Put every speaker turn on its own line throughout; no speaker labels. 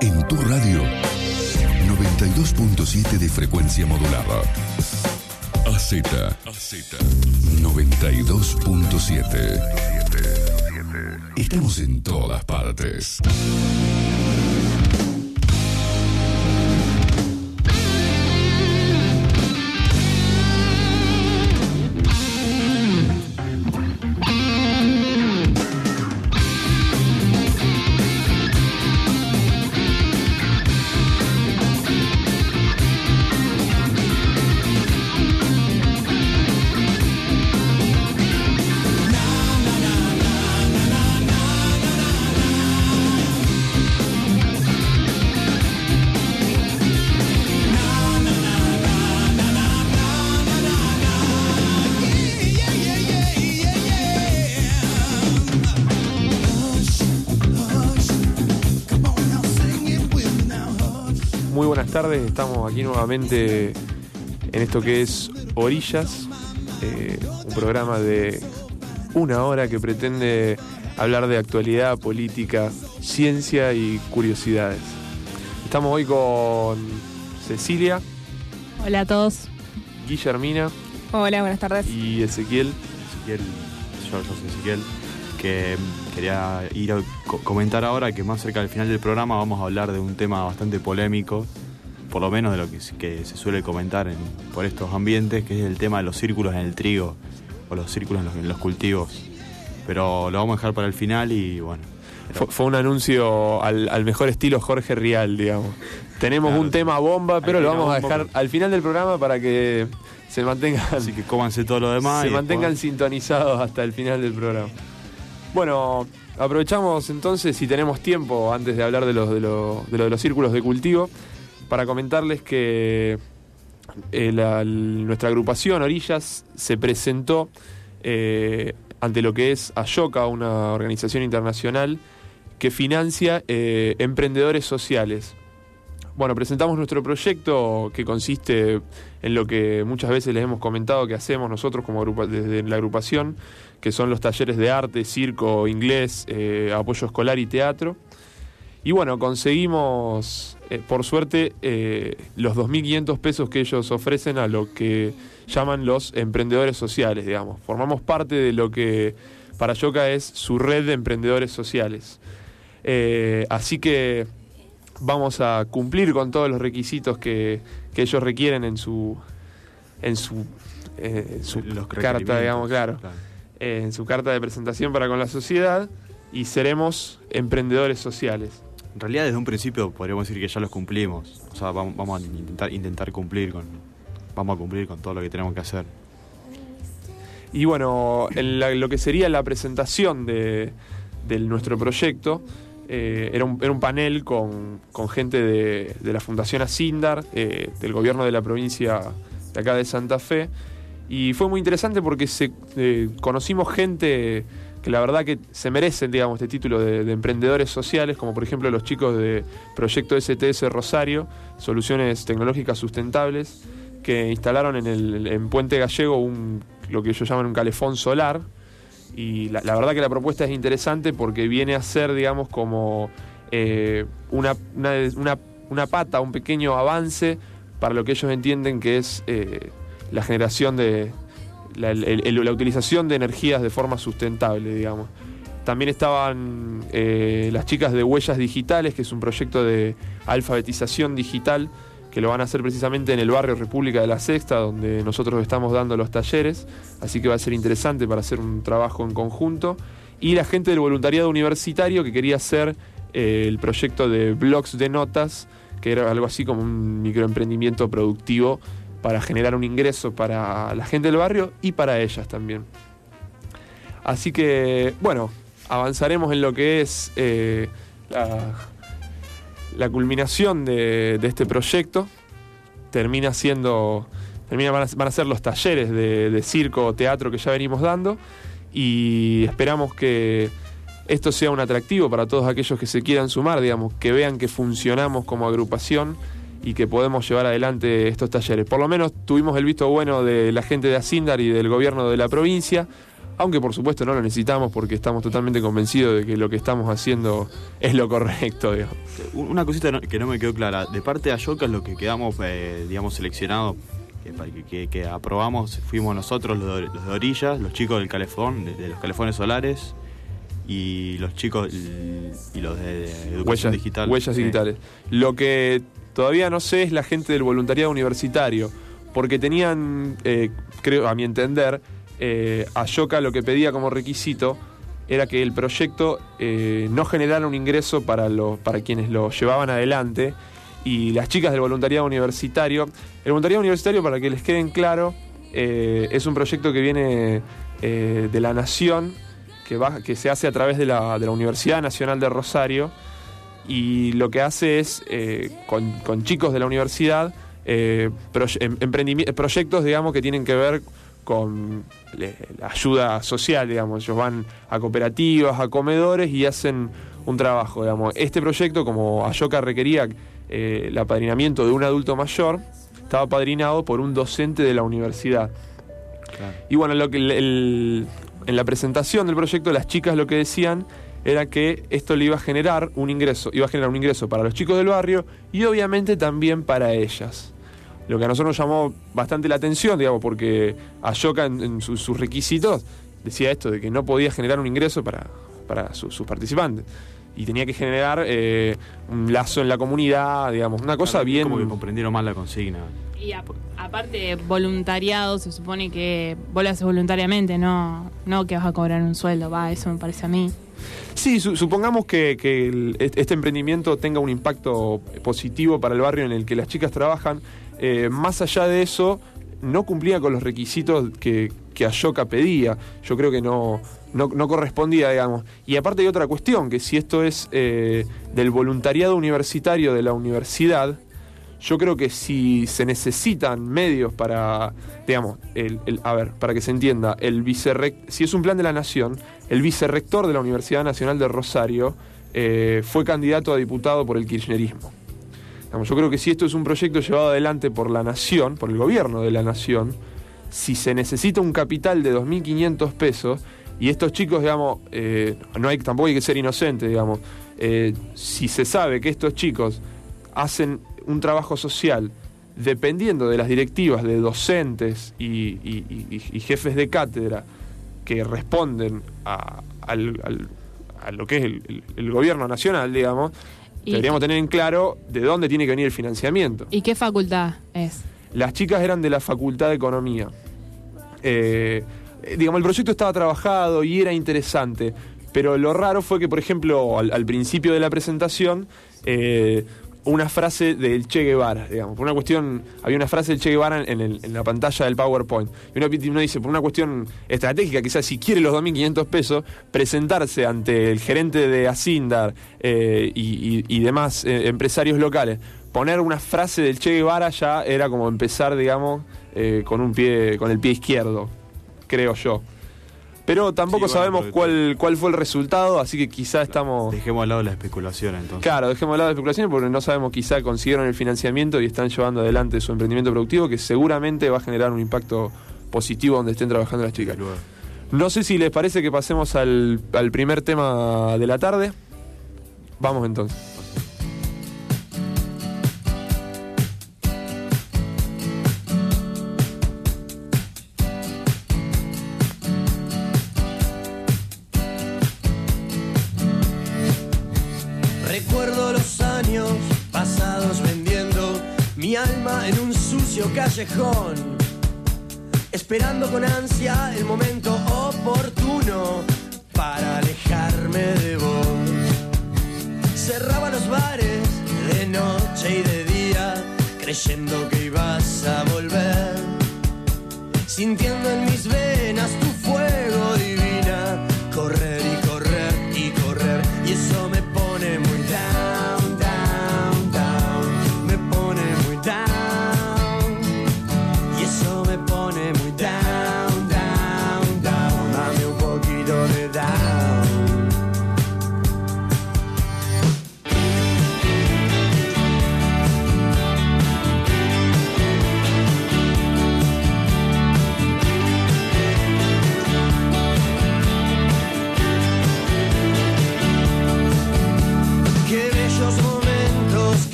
En tu radio, 92.7 de frecuencia modulada. AZ, 92.7. Estamos en todas partes.
Estamos aquí nuevamente en esto que es Orillas, eh, un programa de una hora que pretende hablar de actualidad, política, ciencia y curiosidades. Estamos hoy con Cecilia,
Hola a todos.
Guillermina
Hola, buenas tardes.
y Ezequiel.
Ezequiel, yo, yo soy Ezequiel, que quería ir a co- comentar ahora que más cerca del final del programa vamos a hablar de un tema bastante polémico, por lo menos de lo que, se- que se suele comentar en- por estos ambientes, que es el tema de los círculos en el trigo o los círculos en los, en los cultivos. Pero lo vamos a dejar para el final y bueno.
Fue, fue un anuncio al, al mejor estilo Jorge Rial, digamos. Tenemos
Claro.
un tema bomba, pero lo vamos a dejar al final del programa para que se mantengan
Así que cómanse todo lo demás.
se
y
mantengan
después-
sintonizados hasta el final del programa. Bueno, aprovechamos entonces, si tenemos tiempo, antes de hablar de los de, de lo de los círculos de cultivo, para comentarles que eh, nuestra agrupación Orillas se presentó eh, ante lo que es Ayoka, una organización internacional que financia eh, emprendedores sociales. Bueno, presentamos nuestro proyecto que consiste en lo que muchas veces les hemos comentado que hacemos nosotros como agrupa- desde la agrupación, que son los talleres de arte, circo, inglés, apoyo escolar y teatro. Y bueno, conseguimos, eh, por suerte, eh, los 2.500 pesos que ellos ofrecen a lo que llaman los emprendedores sociales, digamos. Formamos parte de lo que para Yoka es su red de emprendedores sociales. Eh, así que vamos a cumplir con todos los requisitos que, que ellos requieren en su en su, eh, en su
los
carta, digamos, claro, en su carta de presentación para con la sociedad y seremos emprendedores sociales.
En realidad desde un principio podríamos decir que ya los cumplimos. O sea, vamos, a intentar, cumplir con. Vamos a cumplir con todo lo que tenemos que hacer.
Y bueno, en la- lo que sería la presentación de, nuestro proyecto eh, era, un, era un panel con, gente de, de la Fundación Asindar, eh, del gobierno de la provincia de acá de Santa Fe. Y fue muy interesante porque se, eh, conocimos gente que la verdad que se merecen, digamos, este título de, de emprendedores sociales, como por ejemplo los chicos de Proyecto STS Rosario, Soluciones Tecnológicas Sustentables, que instalaron en, el, en Puente Gallego un, lo que ellos llaman un calefón solar. Y la, verdad que la propuesta es interesante porque viene a ser, digamos, como eh, una, una, una- una pata, un pequeño avance para lo que ellos entienden que es eh, la generación de. La, utilización de energías de forma sustentable, digamos. También estaban eh, las chicas de Huellas Digitales, que es un proyecto de alfabetización digital que lo van a hacer precisamente en el barrio República de la Sexta, donde nosotros estamos dando los talleres, así que va a ser interesante para hacer un trabajo en conjunto. Y la gente del voluntariado universitario que quería hacer eh, el proyecto de blogs de notas, que era algo así como un microemprendimiento productivo para generar un ingreso para la gente del barrio y para ellas también. Así que, bueno, avanzaremos en lo que es eh, la, culminación de, este proyecto. Termina siendo, termina, van, a, ser los talleres de, de circo o teatro que ya venimos dando y esperamos que esto sea un atractivo para todos aquellos que se quieran sumar, digamos, que vean que funcionamos como agrupación y que podemos llevar adelante estos talleres. Por lo menos tuvimos el visto bueno de la gente de Asindar y del gobierno de la provincia, aunque por supuesto no lo necesitamos porque estamos totalmente convencidos de que lo que estamos haciendo es lo correcto. Digamos.
Una cosita que no me quedó clara. De parte de Ayoka, lo que quedamos, eh, digamos, seleccionados, que- que aprobamos, fuimos nosotros, los de, los de Orillas, los chicos del calefón, de, de los calefones solares, y los chicos y, los de, educación
huellas
digital.
Huellas
Sí.
digitales. Lo que todavía no sé es la gente del voluntariado universitario, porque tenían, eh, creo, a mi entender, eh, Ayoka lo que pedía como requisito era que el proyecto eh, no generara un ingreso para, los para quienes lo llevaban adelante y las chicas del voluntariado universitario. El voluntariado universitario, para que les queden claro, eh, es un proyecto que viene eh, de la Nación, que, va, que se hace a través de la, de la Universidad Nacional de Rosario y lo que hace es, eh, con, con chicos de la universidad, eh, proye- em- proyectos, digamos, que tienen que ver con la ayuda social, digamos. Ellos van a cooperativas, a comedores y hacen un trabajo, digamos. Este proyecto, como Ayoka requería eh, el apadrinamiento de un adulto mayor, estaba apadrinado por un docente de la universidad.
Claro.
Y bueno, lo que el- el- en la presentación del proyecto, las chicas lo que decían era que esto le iba a generar un ingreso, iba a generar un ingreso para los chicos del barrio y obviamente también para ellas. Lo que a nosotros nos llamó bastante la atención, digamos, porque Ayoka en, en sus, sus requisitos decía esto, de que no podía generar un ingreso para, para su- sus participantes. Y tenía que generar eh, un lazo en la comunidad, digamos, una cosa bien...
Como que comprendieron mal la consigna.
Y a- aparte, voluntariado, se supone que vos haces voluntariamente, no, no que vas a cobrar un sueldo, va, eso me parece a mí.
Sí, su- supongamos que, este emprendimiento tenga un impacto positivo para el barrio en el que las chicas trabajan. Eh, más allá de eso, no cumplía con los requisitos que, que Ayoka pedía. Yo creo que no, no, no correspondía, digamos. Y aparte hay otra cuestión, que si esto es eh, del voluntariado universitario de la universidad, yo creo que si se necesitan medios para, digamos, el, el- a ver, para que se entienda, el si es un plan de la nación, el vicerrector de la Universidad Nacional de Rosario eh, fue candidato a diputado por el kirchnerismo. Digamos, yo creo que si esto es un proyecto llevado adelante por la nación, por el gobierno de la nación, si se necesita un capital de 2.500 pesos, y estos chicos, digamos, eh, no hay, tampoco hay que ser inocente, digamos, eh, si se sabe que estos chicos hacen un trabajo social dependiendo de las directivas de docentes y, y- y- y jefes de cátedra que responden a, al- al- a lo que es el, el- el gobierno nacional, digamos, deberíamos tener en claro de dónde tiene que venir el financiamiento.
¿Y qué facultad es?
Las chicas eran de la Facultad de Economía. Eh, eh, digamos, el proyecto estaba trabajado y era interesante, pero lo raro fue que, por ejemplo, al, al principio de la presentación, eh, una frase del Che Guevara, digamos, por una cuestión, había una frase del Che Guevara en, el- en la pantalla del PowerPoint. Y uno, uno dice, por una cuestión estratégica, quizás si quiere los 2.500 pesos, presentarse ante el gerente de Asindar eh, y, demás eh, empresarios locales, poner una frase del Che Guevara ya era como empezar, digamos, eh, con un pie, con el pie izquierdo, creo yo. Pero tampoco
Sí, bueno,
sabemos cuál, cuál fue el resultado, así que quizá estamos...
Dejemos al lado la especulación entonces.
Claro, dejemos de lado de especulaciones porque no sabemos, quizá consiguieron el financiamiento y están llevando adelante su emprendimiento productivo que seguramente va a generar un impacto positivo donde estén trabajando las chicas. No sé si les parece que pasemos al, al primer tema de la tarde. Vamos entonces.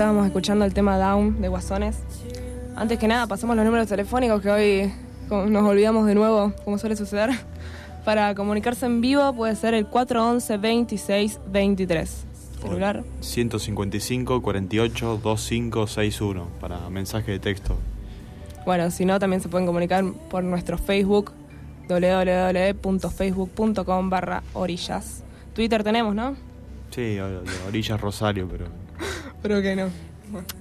Estábamos escuchando el tema Down de Guasones. Antes que nada, pasamos los números telefónicos que hoy nos olvidamos de nuevo, como suele suceder. Para comunicarse en vivo puede ser el 411 26 23. Celular.
155 48 2561 para mensaje de texto.
Bueno, si no, también se pueden comunicar por nuestro Facebook www.facebook.com barra orillas. Twitter tenemos, ¿no?
Sí, orillas Rosario, pero
Pero que no.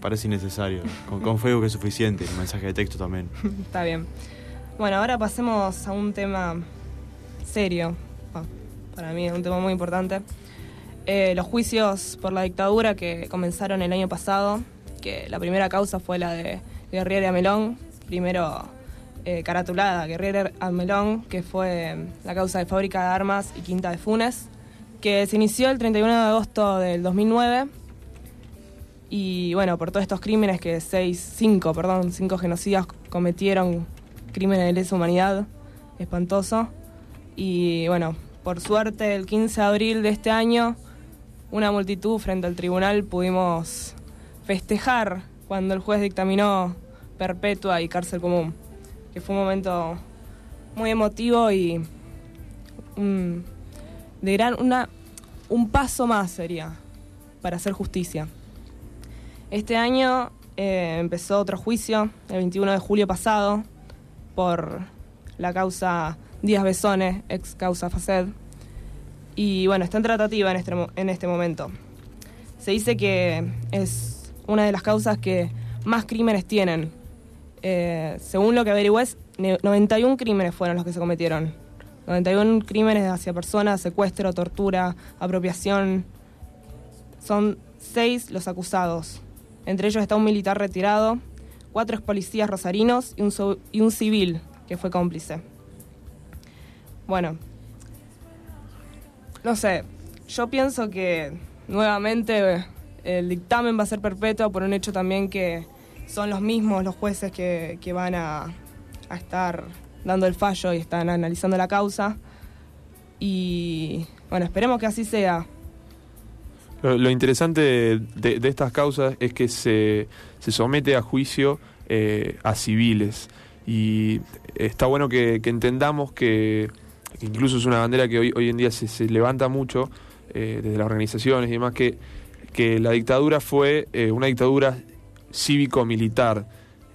parece innecesario. Con, con Facebook es suficiente, el mensaje de texto también.
Está bien. Bueno, ahora pasemos a un tema serio. Ah, Para mí es un tema muy importante. Eh, los juicios por la dictadura que comenzaron el año pasado, que la primera causa fue la de Guerriere Amelón, primero eh, caratulada Guerriere Amelón, que fue la causa de fábrica de armas y quinta de Funes, que se inició el 31 de agosto del 2009 y bueno, por todos estos crímenes que seis, cinco, perdón, cinco genocidas cometieron crímenes de lesa humanidad, espantoso. Y bueno, por suerte el 15 de abril de este año, una multitud frente al tribunal pudimos festejar cuando el juez dictaminó perpetua y cárcel común, que fue un momento muy emotivo y un, de gran, una, un paso más sería para hacer justicia. Este año eh, empezó otro juicio, el 21 de julio pasado, por la causa Díaz Besones, ex causa FACED. Y bueno, está en tratativa en este, en este momento. Se dice que es una de las causas que más crímenes tienen. Eh, según lo que averigüé, es ne- 91 crímenes fueron los que se cometieron. 91 crímenes hacia personas, secuestro, tortura, apropiación. Son seis los acusados. Entre ellos está un militar retirado, cuatro policías rosarinos y un, y un civil que fue cómplice. Bueno, no sé, yo pienso que nuevamente eh, el dictamen va a ser perpetuo por un hecho también que son los mismos los jueces que, que van a, a estar dando el fallo y están analizando la causa. Y bueno, esperemos que así sea.
Lo, lo interesante de, estas causas es que se, se somete a juicio eh, a civiles. Y está bueno que, entendamos que, incluso es una bandera que hoy, hoy en día se, se levanta mucho eh, desde las organizaciones y demás, que, que la dictadura fue eh, una dictadura cívico-militar,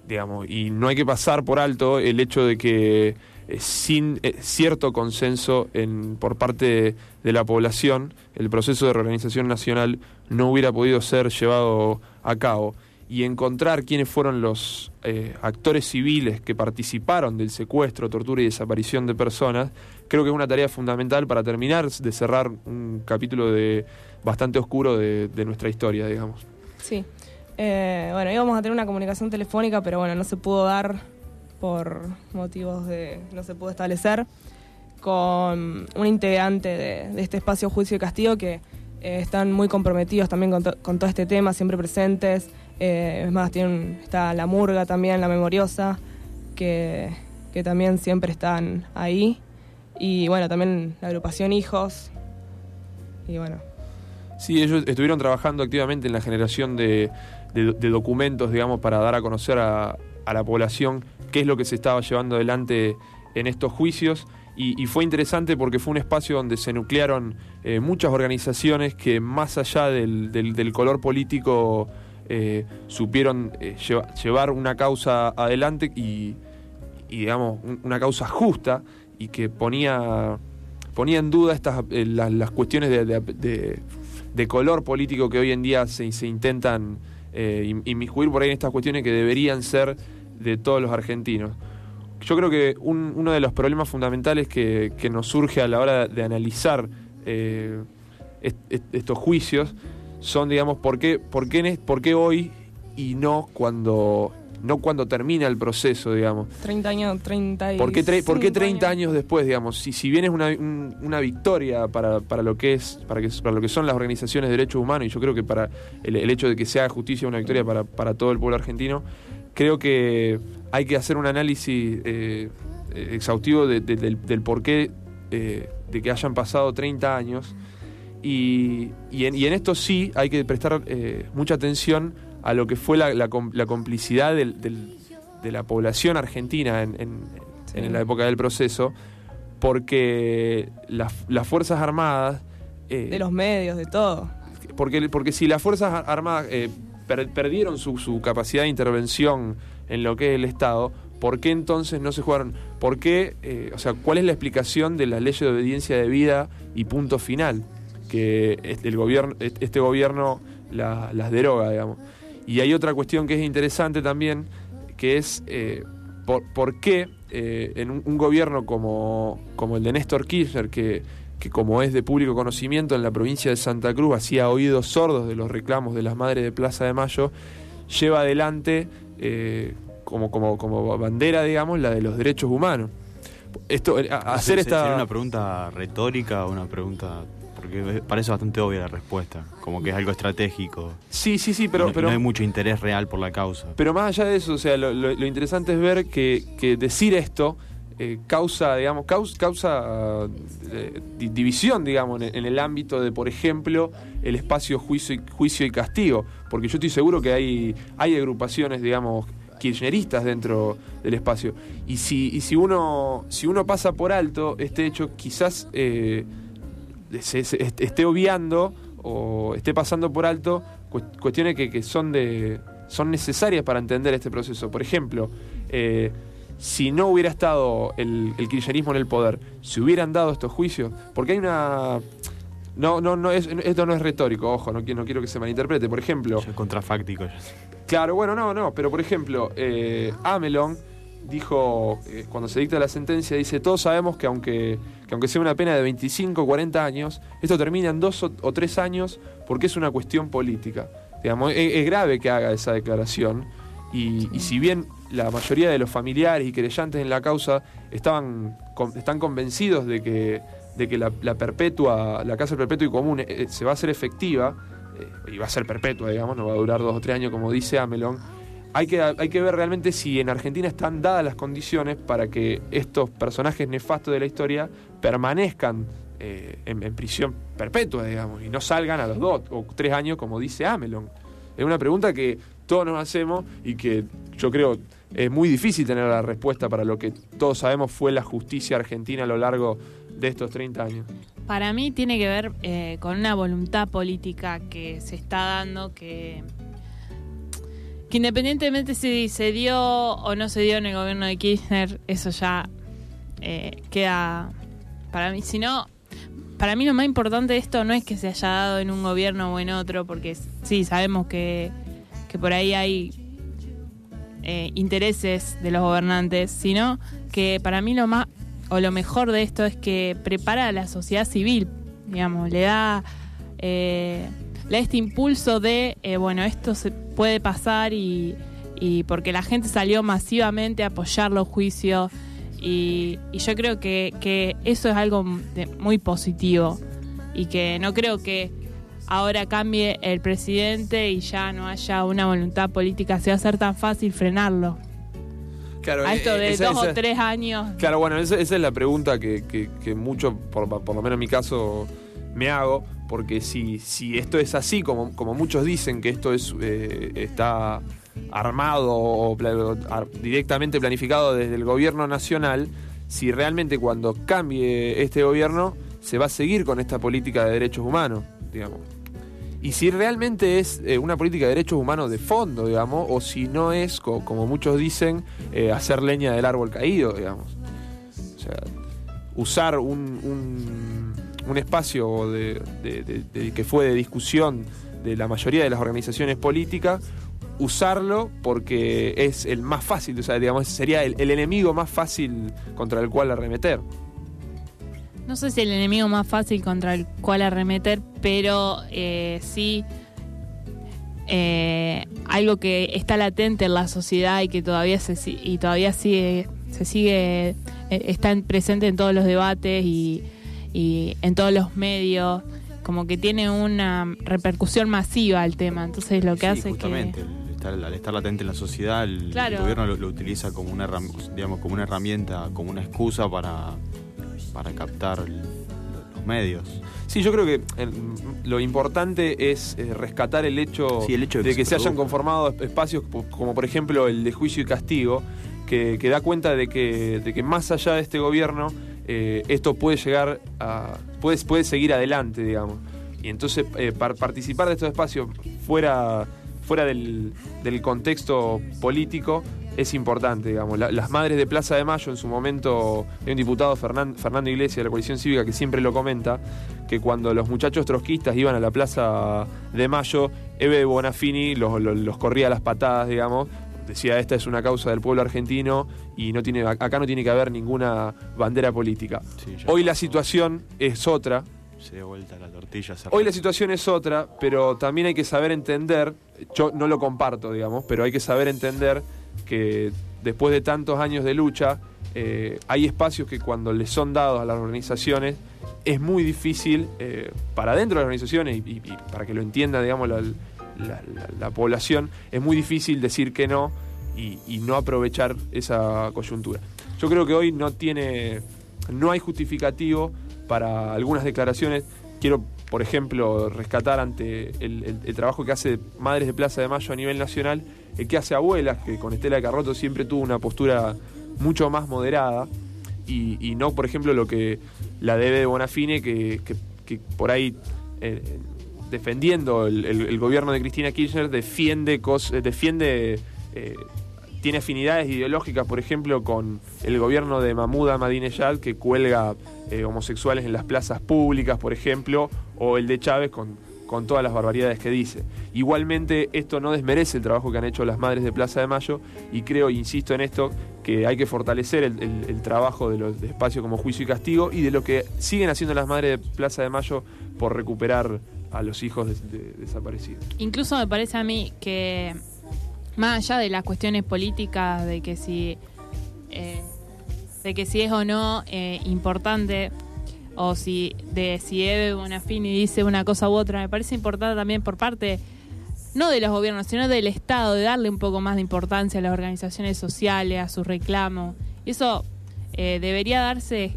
digamos, y no hay que pasar por alto el hecho de que eh, sin eh, cierto consenso en, por parte de, la población, el proceso de reorganización nacional no hubiera podido ser llevado a cabo. Y encontrar quiénes fueron los eh, actores civiles que participaron del secuestro, tortura y desaparición de personas, creo que es una tarea fundamental para terminar de cerrar un capítulo de bastante oscuro de, nuestra historia, digamos.
Sí. Bueno, íbamos a tener una comunicación telefónica, pero bueno, no se pudo dar por motivos de. no se pudo establecer con un integrante de, este espacio Juicio y Castigo que eh, están muy comprometidos también con, to- con todo este tema, siempre presentes. Eh, es más, tienen, está la Murga también, la Memoriosa, que, que también siempre están ahí. Y bueno, también la agrupación Hijos. Y bueno,
Sí, ellos estuvieron trabajando activamente en la generación de, de- de documentos, digamos, para dar a conocer a, a la población qué es lo que se estaba llevando adelante en estos juicios. Y, fue interesante porque fue un espacio donde se nuclearon eh, muchas organizaciones que más allá del, del- color político eh, supieron eh, lleva- llevar una causa adelante y, y, digamos, un- una causa justa y que ponía, ponía en duda estas, las, las cuestiones de, de- de- color político que hoy en día se, se intentan in- inmiscuir por ahí en estas cuestiones que deberían ser de todos los argentinos. Yo creo que un- uno de los problemas fundamentales que, que nos surge a la hora de analizar eh, est- est- estos juicios son, digamos, ¿por qué, por, qué por qué hoy y no cuando, no cuando termina el proceso, digamos?
30 años, 30 y
¿Por qué, por qué 30 años después, digamos? Si, si bien es una, un- una victoria para, para lo que es, para, que, para lo que son las organizaciones de derechos humanos, y yo creo que para el, el hecho de que se haga justicia una victoria para, para todo el pueblo argentino, creo que hay que hacer un análisis eh, exhaustivo de- de- del, del porqué eh, de que hayan pasado 30 años Y, y en, y en esto sí hay que prestar eh, mucha atención a lo que fue la, la com- la complicidad del- del- de la población argentina en, en- en la época del proceso, porque las, las Fuerzas Armadas...
De los medios, de todo.
porque, porque si las Fuerzas Ar- Armadas per- perdieron su, su capacidad de intervención en lo que es el Estado, ¿por qué entonces no se jugaron? ¿Por qué? eh, o sea, ¿cuál es la explicación de la ley de obediencia de vida y punto final? Que el gobierno, este gobierno la- las deroga, digamos. Y hay otra cuestión que es interesante también, que es eh, por, por qué eh, en un, un gobierno como, como el de Néstor Kirchner, que, que como es de público conocimiento en la provincia de Santa Cruz, hacía oídos sordos de los reclamos de las madres de Plaza de Mayo, lleva adelante eh, como, como, como bandera, digamos, la de los derechos humanos. Esto, eh, hacer esta...
¿Sería una pregunta retórica o una pregunta.? Porque parece bastante obvia la respuesta. Como que es algo estratégico.
Sí, sí, sí, pero...
no,
pero
no hay mucho interés real por la causa.
Pero más allá de eso, o sea, lo, lo- lo interesante es ver que, que decir esto eh, causa, digamos, causa, eh, di- división, digamos, en, en el ámbito de, por ejemplo, el espacio juicio y, juicio y castigo. Porque yo estoy seguro que hay, hay agrupaciones, digamos, kirchneristas dentro del espacio. Y si, y si uno, si uno pasa por alto este hecho, quizás eh, esté obviando o esté pasando por alto cuest- cuestiones que, que son de son necesarias para entender este proceso. Por ejemplo, si no hubiera estado el, el kirchnerismo en el poder, se hubieran dado estos juicios, porque hay una no, no, no es, esto no es retórico, ojo, no quiero, no quiero que se malinterprete. Por ejemplo,
es contrafáctico. ya.
Claro, bueno, no, no, pero por ejemplo, eh, Amelon dijo, eh, cuando se dicta la sentencia, dice, todos sabemos que aunque, que aunque sea una pena de 25, 40 años, esto termina en dos o, o tres años porque es una cuestión política. Digamos, es, es grave que haga esa declaración y, y si bien la mayoría de los familiares y querellantes en la causa estaban, están convencidos de que, de que la, la perpetua, la perpetua y común eh, se va a hacer efectiva, eh, y va a ser perpetua, digamos, no va a durar dos o tres años como dice Amelon, hay que, hay que ver realmente si en Argentina están dadas las condiciones para que estos personajes nefastos de la historia permanezcan eh, en, en prisión perpetua, digamos, y no salgan a los dos o tres años como dice Amelon. Es una pregunta que todos nos hacemos y que yo creo es muy difícil tener la respuesta para lo que todos sabemos fue la justicia argentina a lo largo de estos 30 años.
Para mí tiene que ver eh, con una voluntad política que se está dando que, que independientemente si se dio o no se dio en el gobierno de Kirchner, eso ya eh, queda para mí. Si no, para mí lo más importante de esto no es que se haya dado en un gobierno o en otro, porque sí, sabemos que, que por ahí hay eh, intereses de los gobernantes, sino que para mí lo más o lo mejor de esto es que prepara a la sociedad civil, digamos, le da, eh, le da este impulso de, eh, bueno, esto se puede pasar y, porque la gente salió masivamente a apoyar los juicios y, yo creo que, eso es algo muy positivo y que no creo que ahora cambie el presidente y ya no haya una voluntad política, se va a ser tan fácil frenarlo.
Claro,
A esto de
Eh, esa-
dos
esa-
o tres años.
Claro, bueno, esa, esa es la pregunta que, que- que mucho, por, por lo menos en mi caso, me hago, porque si, si esto es así, como, como muchos dicen que esto es eh, está armado o directamente planificado desde el gobierno nacional, si realmente cuando cambie este gobierno se va a seguir con esta política de derechos humanos, digamos. Y si realmente es eh, una política de derechos humanos de fondo, digamos, o si no es, co- como muchos dicen, eh, hacer leña del árbol caído, digamos. O sea, usar un, un- un espacio de- que fue de discusión de la mayoría de las organizaciones políticas, usarlo porque es el más fácil, o sea, digamos, sería el, el enemigo más fácil contra el cual arremeter.
No sé si el enemigo más fácil contra el cual arremeter, pero eh, sí eh, algo que está latente en la sociedad y que todavía se y todavía sigue se sigue eh, está en- presente en todos los debates y, y en todos los medios como que tiene una repercusión masiva el tema entonces lo que
Sí,
hace
justamente,
que
el estar- al estar latente en la sociedad, el,
Claro.
el gobierno lo, lo utiliza como una, digamos, como una herramienta, como una excusa para, para captar los medios.
Sí, yo creo que eh, lo importante es eh, rescatar el hecho,
Sí, el hecho de
de
que se
se hayan conformado esp- espacios como por ejemplo el de juicio y castigo, que, que da cuenta de que, de que más allá de este gobierno, eh, esto puede llegar a. Puede, puede seguir adelante, digamos. Y entonces eh, par- participar de estos espacios fuera, fuera del, del contexto político es importante, digamos. La- las madres de Plaza de Mayo, en su momento, hay un diputado, Fernan- Fernando Iglesias, de la Coalición Cívica, que siempre lo comenta, que cuando los muchachos trotskistas iban a la Plaza de Mayo, Eve Bonafini los, los- los corría a las patadas, digamos. Decía, esta es una causa del pueblo argentino y no tiene, acá no tiene que haber ninguna bandera política.
Sí,
Hoy la situación es otra,
Se dio vuelta la tortilla.
Hoy la situación es otra, pero también hay que saber entender, yo no lo comparto, digamos, pero hay que saber entender que después de tantos años de lucha, eh, hay espacios que cuando les son dados a las organizaciones es muy difícil eh, para dentro de las organizaciones y, para que lo entienda, digamos, la- la población, es muy difícil decir que no y, y no aprovechar esa coyuntura. Yo creo que hoy no tiene, no hay justificativo para algunas declaraciones. Quiero, por ejemplo, rescatar ante el, trabajo que hace Madres de Plaza de Mayo a nivel nacional, el que hace Abuelas, que con Estela Carroto siempre tuvo una postura mucho más moderada, y, no, por ejemplo, lo que la debe de Bonafine, que, que- por ahí, eh, defendiendo el, gobierno de Cristina Kirchner, defiende, cos- defiende eh, tiene afinidades ideológicas, por ejemplo, con el gobierno de Mahmoud Ahmadinejad, que cuelga eh, homosexuales en las plazas públicas, por ejemplo, o el de Chávez con, con todas las barbaridades que dice. Igualmente, esto no desmerece el trabajo que han hecho las madres de Plaza de Mayo y creo, insisto en esto, que hay que fortalecer el, el- trabajo de los espacios como juicio y castigo y de lo que siguen haciendo las madres de Plaza de Mayo por recuperar a los hijos des- de- desaparecidos.
Incluso me parece a mí que más allá de las cuestiones políticas, de que si, eh, de que si es o no eh, importante, o si de si Eve Bonafini dice una cosa u otra, me parece importante también por parte no de los gobiernos, sino del Estado, de darle un poco más de importancia a las organizaciones sociales, a sus reclamos. Y eso eh, debería darse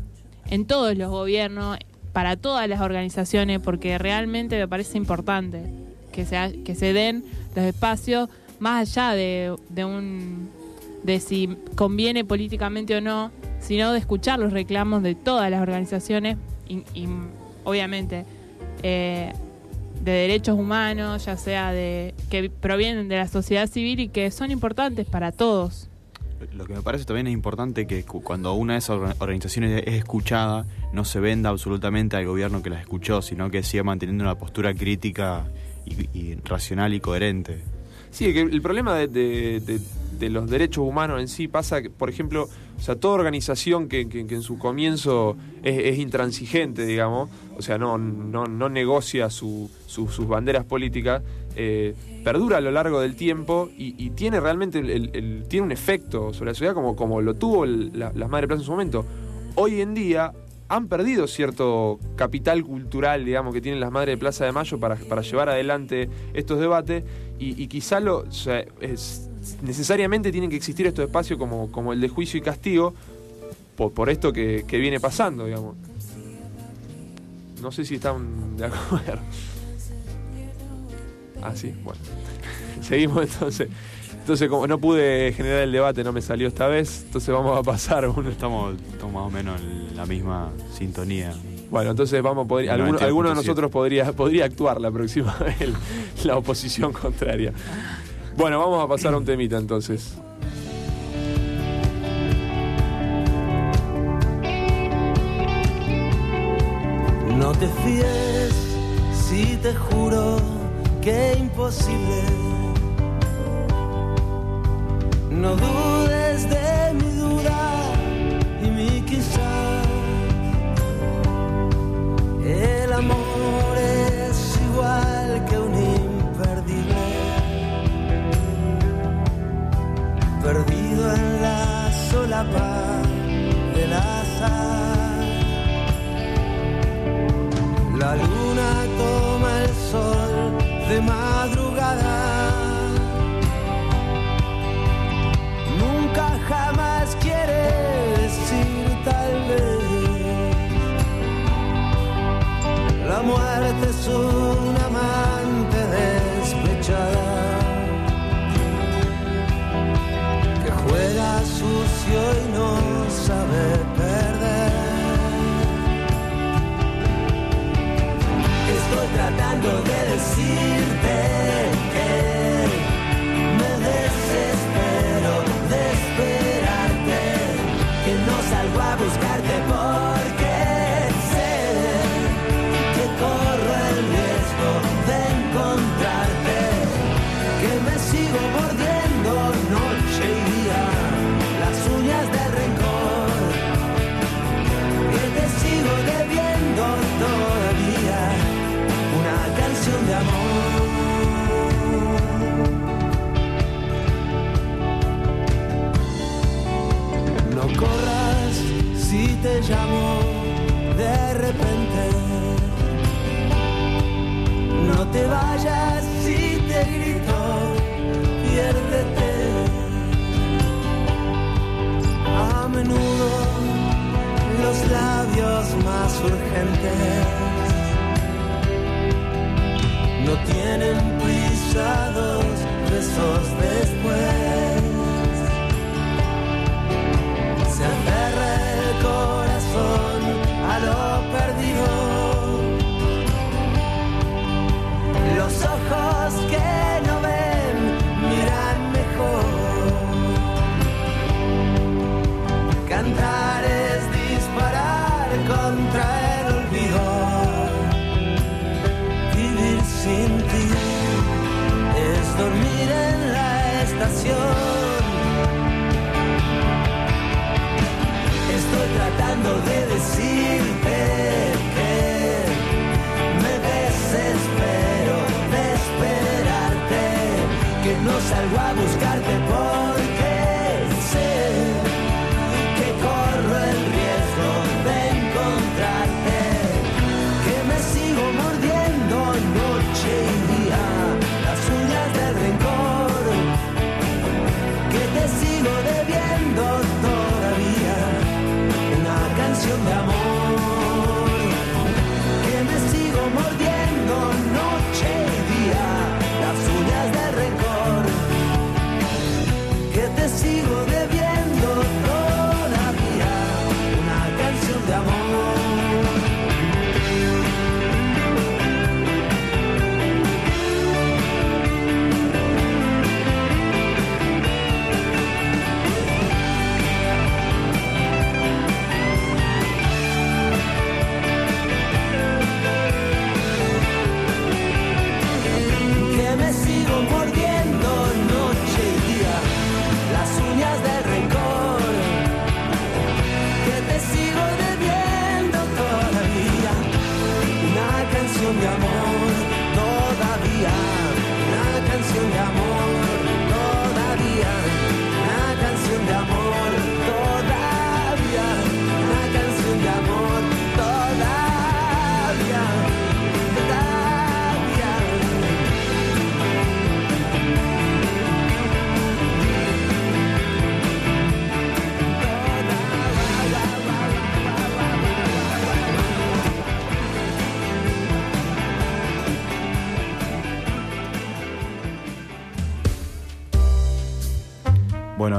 en todos los gobiernos, para todas las organizaciones, porque realmente me parece importante que se, que se den los espacios más allá de, de un de si conviene políticamente o no, sino de escuchar los reclamos de todas las organizaciones y, y, obviamente eh, de derechos humanos, ya sea de que provienen de la sociedad civil y que son importantes para todos.
Lo que me parece también es importante que cu- cuando una de esas orga- organizaciones es escuchada, no se venda absolutamente al gobierno que las escuchó, sino que siga manteniendo una postura crítica y racional y coherente.
Sí, que el problema de, los derechos humanos en sí pasa que, por ejemplo, o sea, toda organización que, en su comienzo es, intransigente, digamos, o sea, no, no, no negocia su- su- sus banderas políticas, eh, perdura a lo largo del tiempo y, tiene realmente el, el- el- tiene un efecto sobre la sociedad como, lo tuvo el- la- las Madres Plaza en su momento. Hoy en día han perdido cierto capital cultural, digamos, que tienen las Madres de Plaza de Mayo para, para llevar adelante estos debates y, y quizá lo, necesariamente tienen que existir estos espacios como, como el de juicio y castigo por, por esto que, que viene pasando, digamos. No sé si están de acuerdo. Ah, sí, bueno. Seguimos entonces. Entonces, como no pude generar el debate, no me salió esta vez, entonces vamos a pasar a uno.
Estamos, estamos más o menos en la misma sintonía.
Bueno, entonces vamos a poder. Alguno,
92.7.
alguno de nosotros podría, podría actuar la próxima vez, la oposición contraria. Bueno, vamos a pasar a un temita entonces.
No te fíes si te juro que imposible. No dudes de mi duda y mi quizá. El amor es igual que un imperdible. Perdido en la solapa del azar. La luna toma el sol de madrugada. jamás quiere decir tal vez. La muerte es un jamás vayas y te grito, piérdete. A menudo los labios más urgentes no tienen pisados besos después. Se aferra el corazón a lo Estoy tratando de decirte salgo a buscarte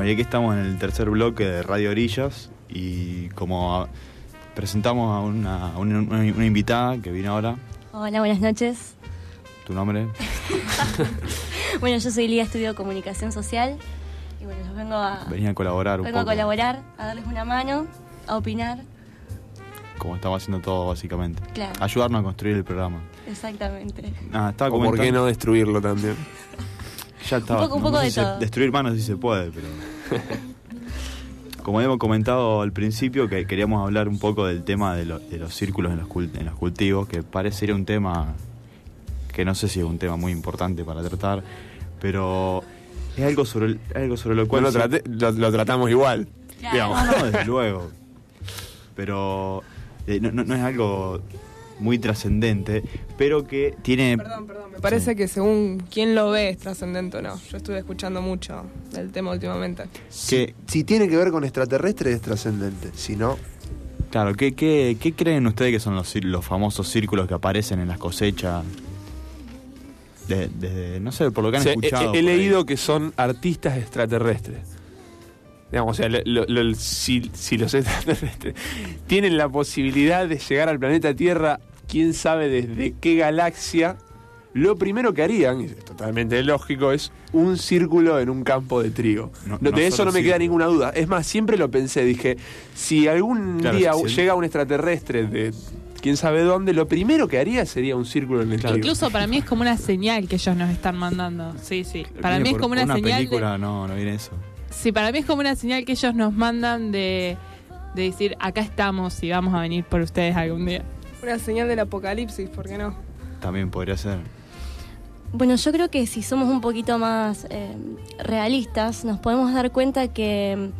y
aquí estamos en el tercer bloque de Radio Orillas y como a- presentamos a una, a una- una- una invitada que vino ahora,
Hola, buenas noches.
tu nombre,
Bueno, yo soy Lía, estudio comunicación social y bueno, yo vengo a,
venía a colaborar un
vengo a
poco,
colaborar, a darles una mano, a opinar.
como estamos haciendo todo básicamente.
Claro.
Ayudarnos a construir el programa.
Exactamente.
Nada, estaba
O por qué no destruirlo también.
Ya estaba.
Un poco- un poco
sé
de
si se-
todo.
Destruir manos sí se puede, pero. Como habíamos comentado al principio, que queríamos hablar un poco del tema de, lo- de los círculos en los, cul- en los cultivos, que parecería un tema que no sé si es un tema muy importante para tratar, pero es algo sobre, el- algo sobre lo cual.
Trate- lo, lo tratamos igual.
Claro.
No, no, desde luego. Pero eh, no, no- no es algo muy trascendente, pero que tiene.
Perdón, perdón. Me parece
Sí.
que según quién lo ve es trascendente o no. Yo estuve escuchando mucho del tema últimamente.
que,
Si tiene que ver con extraterrestres es trascendente, si no,
Claro, ¿qué, qué, qué creen ustedes que son los, famosos círculos que aparecen en las cosechas? De- Desde, no sé, por lo que han
O sea, he-
escuchado.
he,
ahí.
leído que son artistas extraterrestres. Digamos, o sea, lo- lo- lo- si, si los extraterrestres tienen la posibilidad de llegar al planeta Tierra, quién sabe desde qué galaxia, lo primero que harían, y es totalmente lógico, es un círculo en un campo de trigo.
No-
No,
no
de eso no me queda
círculo.
ninguna duda. Es más, siempre lo pensé, dije, si algún
Claro,
día
si-
llega un extraterrestre de quién sabe dónde, lo primero que haría sería un círculo en el trigo.
Incluso para mí es como una señal que ellos nos están mandando. Sí, sí. Para mí es como una, señal. de-
película, no, no viene eso.
sí, para mí es como una señal que ellos nos mandan de, de decir, acá estamos y vamos a venir por ustedes algún día.
Una señal del apocalipsis, ¿por qué no?
También podría ser.
Bueno, yo creo que si somos un poquito más eh, realistas, nos podemos dar cuenta que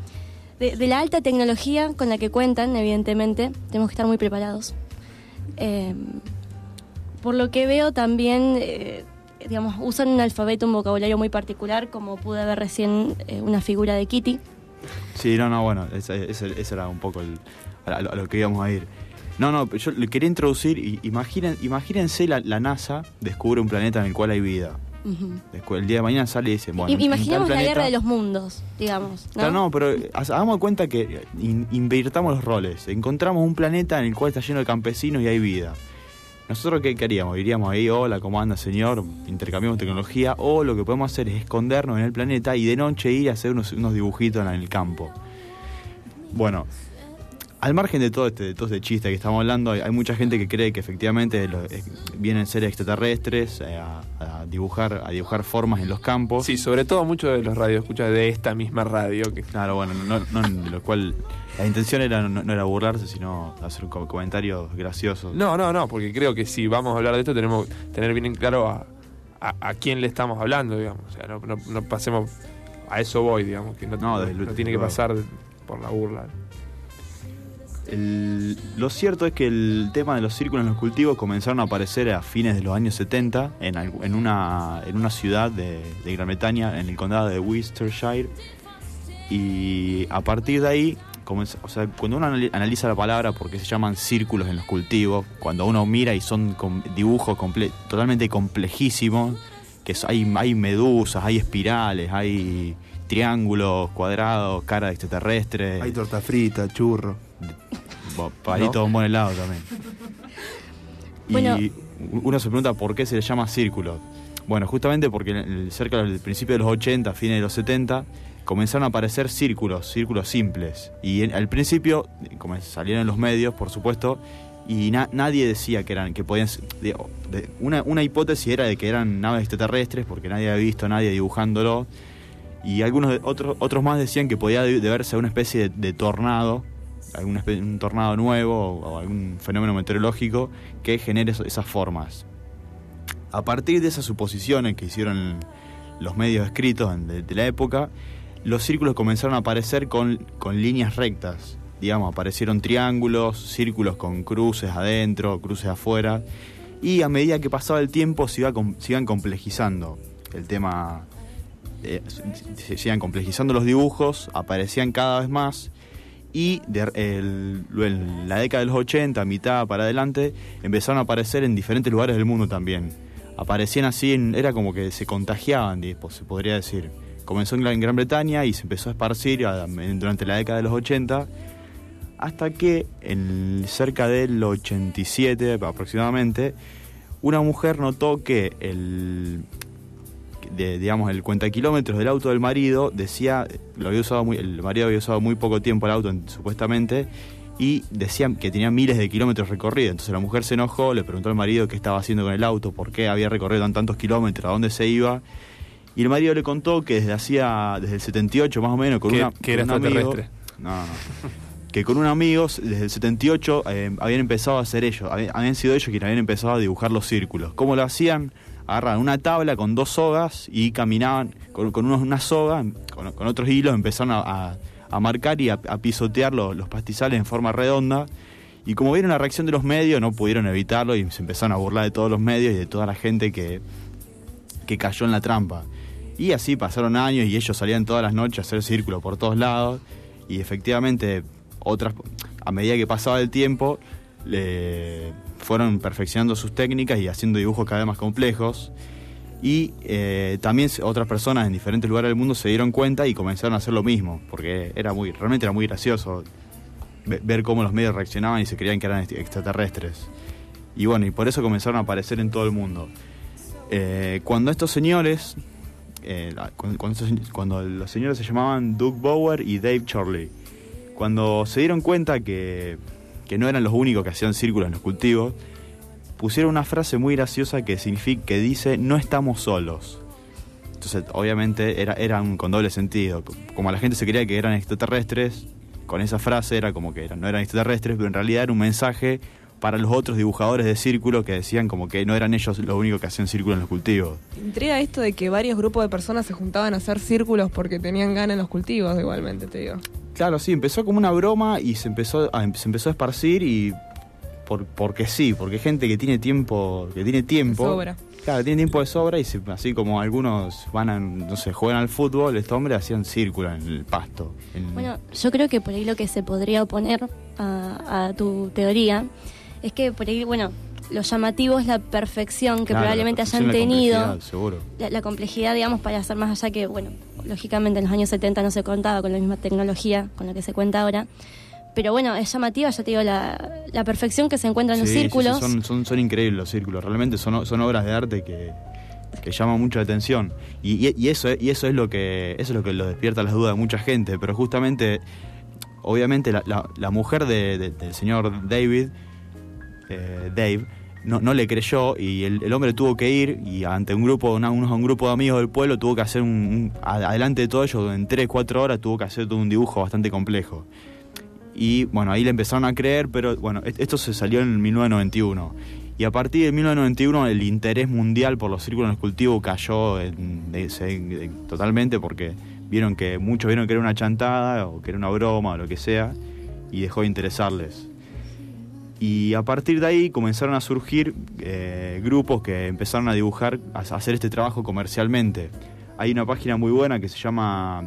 de, de la alta tecnología con la que cuentan, evidentemente, tenemos que estar muy preparados. Eh, por lo que veo también, eh, digamos, usan un alfabeto, un vocabulario muy particular, como pude ver recién eh, una figura de Kitty.
Sí, no, no, bueno, ese, ese- ese era un poco el, a, lo, a lo que íbamos a ir. No, no, yo le quería introducir, y imaginen, imagínense la, la NASA descubre un planeta en el cual hay vida. Descu- El día de mañana sale y dice, bueno,
I- Imaginemos la guerra de los mundos, digamos. ¿no?
Claro, no, pero hagamos cuenta que in- invirtamos los roles. Encontramos un planeta en el cual está lleno de campesinos y hay vida. ¿Nosotros qué queríamos? Iríamos ahí, hola, ¿cómo anda, señor? Intercambiamos tecnología. O lo que podemos hacer es escondernos en el planeta y de noche ir a hacer unos, unos dibujitos en el campo. Bueno, al margen de todo este, de todo este chiste que estamos hablando, hay, hay mucha gente que cree que efectivamente eh, vienen seres extraterrestres eh, a, a dibujar, a dibujar formas en los campos.
Sí, sobre todo muchos de los radioescuchas de esta misma radio. Que,
Claro, bueno, no, no- lo cual la intención era no, no era burlarse, sino hacer un co- comentario gracioso.
no, no, no, porque creo que si vamos a hablar de esto tenemos que tener bien en claro a, a, a quién le estamos hablando, digamos. O sea, no, no- no pasemos... A eso voy, digamos, que no,
No,
tiene que pasar por la burla.
El- lo cierto es que el tema de los círculos en los cultivos comenzaron a aparecer a fines de los años 70 en, en, una, en una ciudad de, Gran Bretaña, en el condado de Worcestershire. Y a partir de ahí, o sea, cuando uno anali- analiza la palabra, porque se llaman círculos en los cultivos, cuando uno mira y son dibujos totalmente complejísimos, que hay, hay medusas, hay espirales, hay triángulos, cuadrados, cara de extraterrestres.
Hay torta frita, churro.
Palito un buen helado también. Y
Bueno.
uno se pregunta por qué se le llama círculo. Bueno, justamente porque cerca del principio de los 80, fines de los 70, comenzaron a aparecer círculos, círculos simples. Y en- al principio, como salieron en los medios, por supuesto, y na- nadie decía que eran, que podían ser- digo, de- una, una hipótesis era de que eran naves extraterrestres, porque nadie había visto a nadie dibujándolo. Y algunos de- otros, otros más decían que podía de- deberse a una especie de, de tornado, especie- un tornado nuevo o, algún fenómeno meteorológico que genere esas formas. A partir de esas suposiciones que hicieron los medios escritos de, la época, los círculos comenzaron a aparecer con, con líneas rectas. Digamos, aparecieron triángulos, círculos con cruces adentro, cruces afuera. Y a medida que pasaba el tiempo se, se iban complejizando. El tema eh, se, se iban complejizando los dibujos, aparecían cada vez más y de- en la década de los 80, mitad para adelante, empezaron a aparecer en diferentes lugares del mundo también. Aparecían así, era como que se contagiaban, se podría decir. Comenzó en Gran, Bretaña y se empezó a esparcir durante la década de los 80, hasta que en cerca del 87 aproximadamente, una mujer notó que el, de, digamos, el cuenta kilómetros del auto del marido decía, lo había usado muy, el marido había usado muy poco tiempo el auto en- supuestamente, y decían que tenía miles de kilómetros recorridos. Entonces la mujer se enojó, le preguntó al marido qué estaba haciendo con el auto, por qué había recorrido tan tantos kilómetros, a dónde se iba. Y el marido le contó que desde hacía, desde el 78 más o menos, con
Que-
una
que era
un amigo-
extraterrestre.
no, no. que con un amigo, desde el 78, eh, habían empezado a hacer ellos. Habían, habían sido ellos quienes habían empezado a dibujar los círculos. ¿Cómo lo hacían? Agarraban una tabla con dos sogas y caminaban con, unos- una soga, con, otros hilos, empezaron a, a- marcar y a, pisotear los, pastizales en forma redonda. Y como vieron la reacción de los medios, no pudieron evitarlo y se empezaron a burlar de todos los medios y de toda la gente que, que cayó en la trampa. Y así pasaron años y ellos salían todas las noches a hacer círculos por todos lados. Y efectivamente, otras, a medida que pasaba el tiempo, le fueron perfeccionando sus técnicas y haciendo dibujos cada vez más complejos. Y eh, también otras personas en diferentes lugares del mundo se dieron cuenta y comenzaron a hacer lo mismo, porque era muy, realmente era muy gracioso ve- ver cómo los medios reaccionaban y se creían que eran ext- extraterrestres. Y bueno, y por eso comenzaron a aparecer en todo el mundo. Eh, cuando estos señores, eh, cuando, cuando los señores se llamaban Doug Bower y Dave Charlie, cuando se dieron cuenta que, que no eran los únicos que hacían círculos en los cultivos, pusieron una frase muy graciosa que significa que dice no estamos solos. Entonces, obviamente era, era un, con doble sentido. Como la gente se creía que eran extraterrestres, con esa frase era como que eran, no eran extraterrestres, pero en realidad era un mensaje para los otros dibujadores de círculo que decían como que no eran ellos los únicos que hacían círculos en los cultivos.
Intriga esto de que varios grupos de personas se juntaban a hacer círculos porque tenían ganas en los cultivos, igualmente, te digo.
Claro, sí, empezó como una broma y se empezó a, se empezó a esparcir y por, porque sí, porque hay gente que tiene tiempo, que tiene tiempo.
Sobra.
Claro, tiene tiempo de sobra y se- así como algunos van a, no sé, juegan al fútbol, estos hombres hacían círculo en el pasto. en-
Bueno, yo creo que por ahí lo que se podría oponer a, a tu teoría es que por ahí, bueno, lo llamativo es la perfección que
Claro,
probablemente
perfección
hayan
la
tenido.
complejidad, Seguro.
La, la complejidad, digamos, para hacer más allá que, bueno, lógicamente en los años 70 no se contaba con la misma tecnología con la que se cuenta ahora. Pero bueno, es llamativa, ya te digo, la, la perfección que se encuentra en los
Sí, sí, sí,
círculos.
son, son, son increíbles los círculos, realmente son, son obras de arte que, que llaman mucho la atención. Y, y- y eso, es- y eso es lo que eso es lo que lo despierta las dudas de mucha gente, pero justamente, obviamente la, la- la mujer de- de- del señor David, eh, Dave, no, no le creyó y el, el hombre tuvo que ir y ante un grupo, una- unos- un grupo de amigos del pueblo tuvo que hacer un, un- adelante de todo ello, en 3, 4 horas tuvo que hacer todo un dibujo bastante complejo. Y bueno, ahí le empezaron a creer, pero bueno, et- esto se salió en 1991. Y a partir de 1991 el interés mundial por los círculos el cultivo cayó en- de- de- totalmente porque vieron que muchos vieron que era una chantada o que era una broma o lo que sea y dejó de interesarles. Y a partir de ahí comenzaron a surgir eh, grupos que empezaron a dibujar, a hacer este trabajo comercialmente. Hay una página muy buena que se llama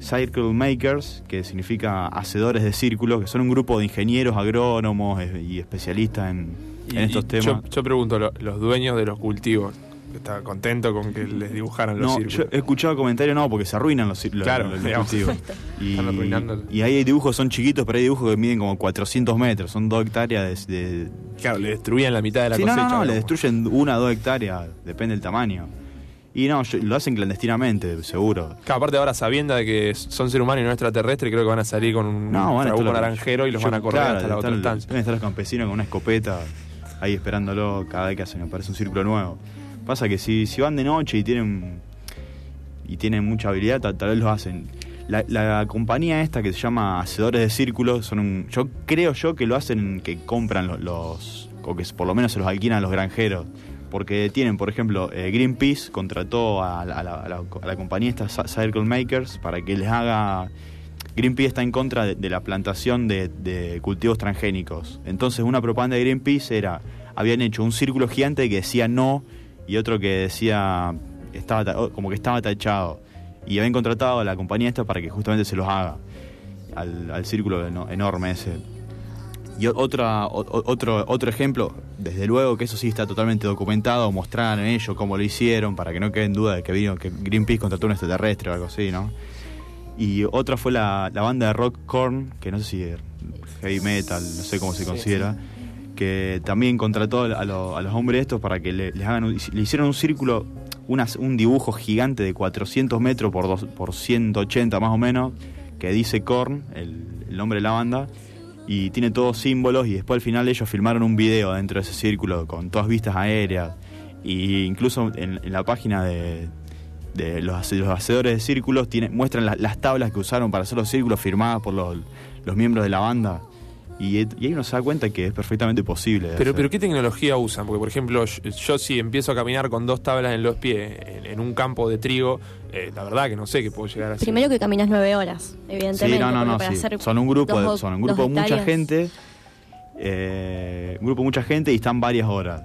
Circle Makers, que significa hacedores de círculos, que son un grupo de ingenieros, agrónomos eh, y especialistas en,
Y-
en estos temas.
Yo, yo pregunto, lo- los dueños de los cultivos, ¿están contentos con que les dibujaran los
No,
círculos?
yo he escuchado comentarios, no, porque se arruinan los, cir- los-
Claro,
los- los. Y,
Están arruinando el-
y hay dibujos que son chiquitos, pero hay dibujos que miden como 400 metros, son dos hectáreas de... de-
Claro, le destruían la mitad de la
Sí, no,
cosecha.
no, no, le destruyen una o dos hectáreas, depende del tamaño. Y no, yo- lo hacen clandestinamente, seguro.
Claro, aparte ahora sabiendo de que son seres humanos y no extraterrestres, creo que van a salir con un
No, van a estar
naranjero y los
yo-
van a correr
claro,
hasta la otra
están-
estancia.
Deben estar los campesinos con una escopeta ahí esperándolo cada vez que hacen, aparece un círculo nuevo. Pasa que si, si van de noche y tienen y tienen mucha habilidad, tal, tal vez lo hacen. La, la compañía esta que se llama Hacedores de Círculos, son un, yo creo yo que lo hacen que compran los, los o que por lo menos se los alquilan a los granjeros. Porque tienen, por ejemplo, eh, Greenpeace contrató a, la- a la, a la- a la compañía esta Ci- Circle Makers para que les haga Greenpeace está en contra de, de la plantación de, de cultivos transgénicos. Entonces una propaganda de Greenpeace era, habían hecho un círculo gigante que decía no y otro que decía, estaba ta- como que estaba tachado. Y habían contratado a la compañía esta para que justamente se los haga al, al círculo eno- enorme ese. Y otra, o- otro, otro ejemplo, desde luego que eso sí está totalmente documentado, mostraron ellos cómo lo hicieron, para que no quede en duda de que vino que Greenpeace contrató un extraterrestre o algo así, ¿no? Y otra fue la, la banda de rock Korn, que no sé si heavy metal, no sé cómo se considera, que también contrató a, lo- a los hombres estos para que le, les hagan le hicieron un círculo, un dibujo gigante de 400 metros por, dos, por 180 más o menos, que dice Korn, el, nombre de la banda, y tiene todos símbolos y después al final ellos filmaron un video dentro de ese círculo con todas vistas aéreas y incluso en, la página de, los, los hacedores de círculos muestran la- las tablas que usaron para hacer los círculos firmadas por los miembros de la banda y, y ahí uno se da cuenta que es perfectamente posible.
Pero,
hacer.
pero ¿qué tecnología usan? Porque, por ejemplo, yo, yo si empiezo a caminar con dos tablas en los pies en, en un campo de trigo, eh, la verdad que no sé qué puedo llegar a hacer.
Primero que caminas nueve horas, evidentemente.
Sí, no, no, no,
para
sí.
hacer
Son un grupo,
dos-
de, son un grupo de mucha gente, eh, un grupo de mucha gente y están varias horas.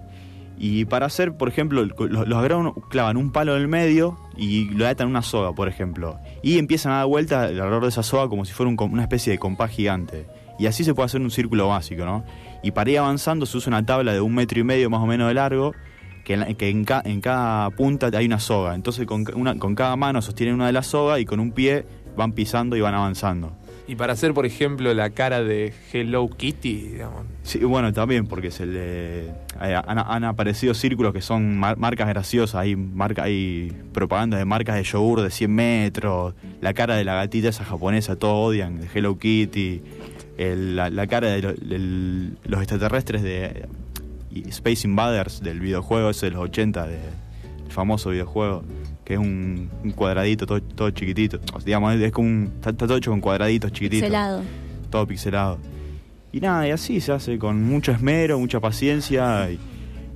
Y para hacer, por ejemplo, los, los agrónomos clavan un palo en el medio y lo atan a una soga, por ejemplo. Y empiezan a dar vuelta alrededor de esa soga como si fuera un com- una especie de compás gigante. Y así se puede hacer un círculo básico, ¿no? Y para ir avanzando se usa una tabla de un metro y medio más o menos de largo, que en, la- que en, ca- en cada punta hay una soga. Entonces con, una, con cada mano sostienen una de las sogas y con un pie van pisando y van avanzando.
Y para hacer, por ejemplo, la cara de Hello Kitty, digamos.
Sí, bueno, también porque se le hay- han, han aparecido círculos que son mar- marcas graciosas, hay marca, hay propagandas de marcas de yogur de 100 metros, la cara de la gatita esa japonesa, todos odian, de Hello Kitty, el- la, la cara de lo- los extraterrestres de Space Invaders del videojuego ese de los 80, de, el famoso videojuego, que es un, un cuadradito todo, todo chiquitito, O sea, digamos, es como un, está, todo hecho con cuadraditos chiquititos
Pixelado.
todo pixelado. Y nada, y así se hace con mucho esmero, mucha paciencia. Y,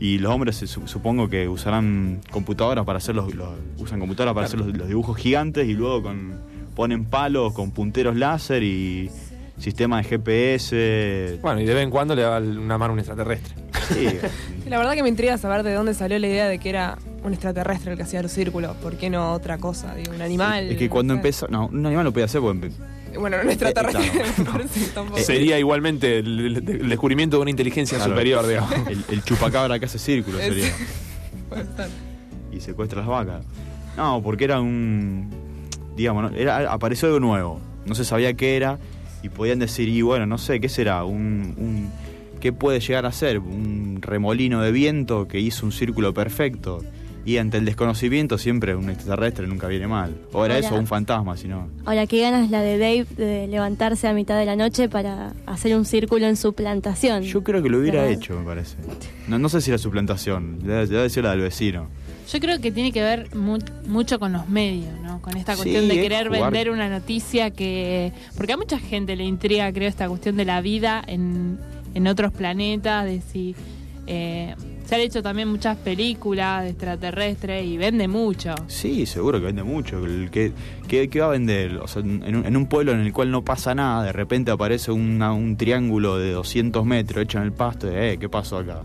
y los hombres supongo que usarán computadoras para hacer los, los- usan computadoras para hacer los, los dibujos gigantes y luego con ponen palos con punteros láser y, sistema de GPS.
Bueno, y de vez en cuando le da una mano a un extraterrestre.
Sí,
La verdad que me intriga saber de dónde salió la idea de que era un extraterrestre el que hacía los círculos. ¿Por qué no otra cosa? Digo, un animal.
es que cuando
no sé.
empezó. No, un animal lo podía hacer porque.
Bueno, un extraterrestre.
Eh, claro.
que tampoco.
Sería igualmente el, descubrimiento de una inteligencia
Claro.
superior, digamos.
El, el chupacabra que hace círculos sería.
Puede ser.
y secuestra las vacas. No, porque era un. Digamos, ¿no? era, apareció algo nuevo. No se sabía qué era. Y podían decir, y bueno, no sé, ¿qué será? Un, un- ¿Qué puede llegar a ser? Un remolino de viento que hizo un círculo perfecto. Y ante el desconocimiento siempre un extraterrestre nunca viene mal. O era
Ahora-
eso, un fantasma, si no.
Ahora, qué ganas la de Dave de levantarse a mitad de la noche para hacer un círculo en su plantación.
Yo creo que lo hubiera
¿Verdad?
hecho, me parece. No, no sé si era su plantación, debe ser la del vecino.
Yo creo que tiene que ver mu- mucho con los medios, ¿no? Con esta
Sí,
cuestión de querer
jugar.
vender una noticia que... Porque a mucha gente le intriga, creo, esta cuestión de la vida en, en otros planetas, de si... eh, se han hecho también muchas películas de extraterrestres y vende mucho.
Sí, seguro que vende mucho. El que, que, que va a vender? O sea, en, un, en un pueblo en el cual no pasa nada, de repente aparece una- un triángulo de 200 metros hecho en el pasto. Y, eh, ¿Qué pasó acá?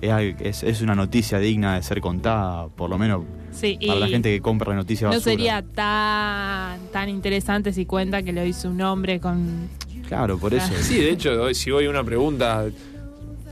Es, es, es una noticia digna de ser contada, por lo menos
Sí,
para la gente que compra la noticia
no
basura.
sería tan, tan interesante si cuenta que lo hizo un hombre con...
Claro, por eso.
Sí, de hecho, hoy- si voy a una pregunta,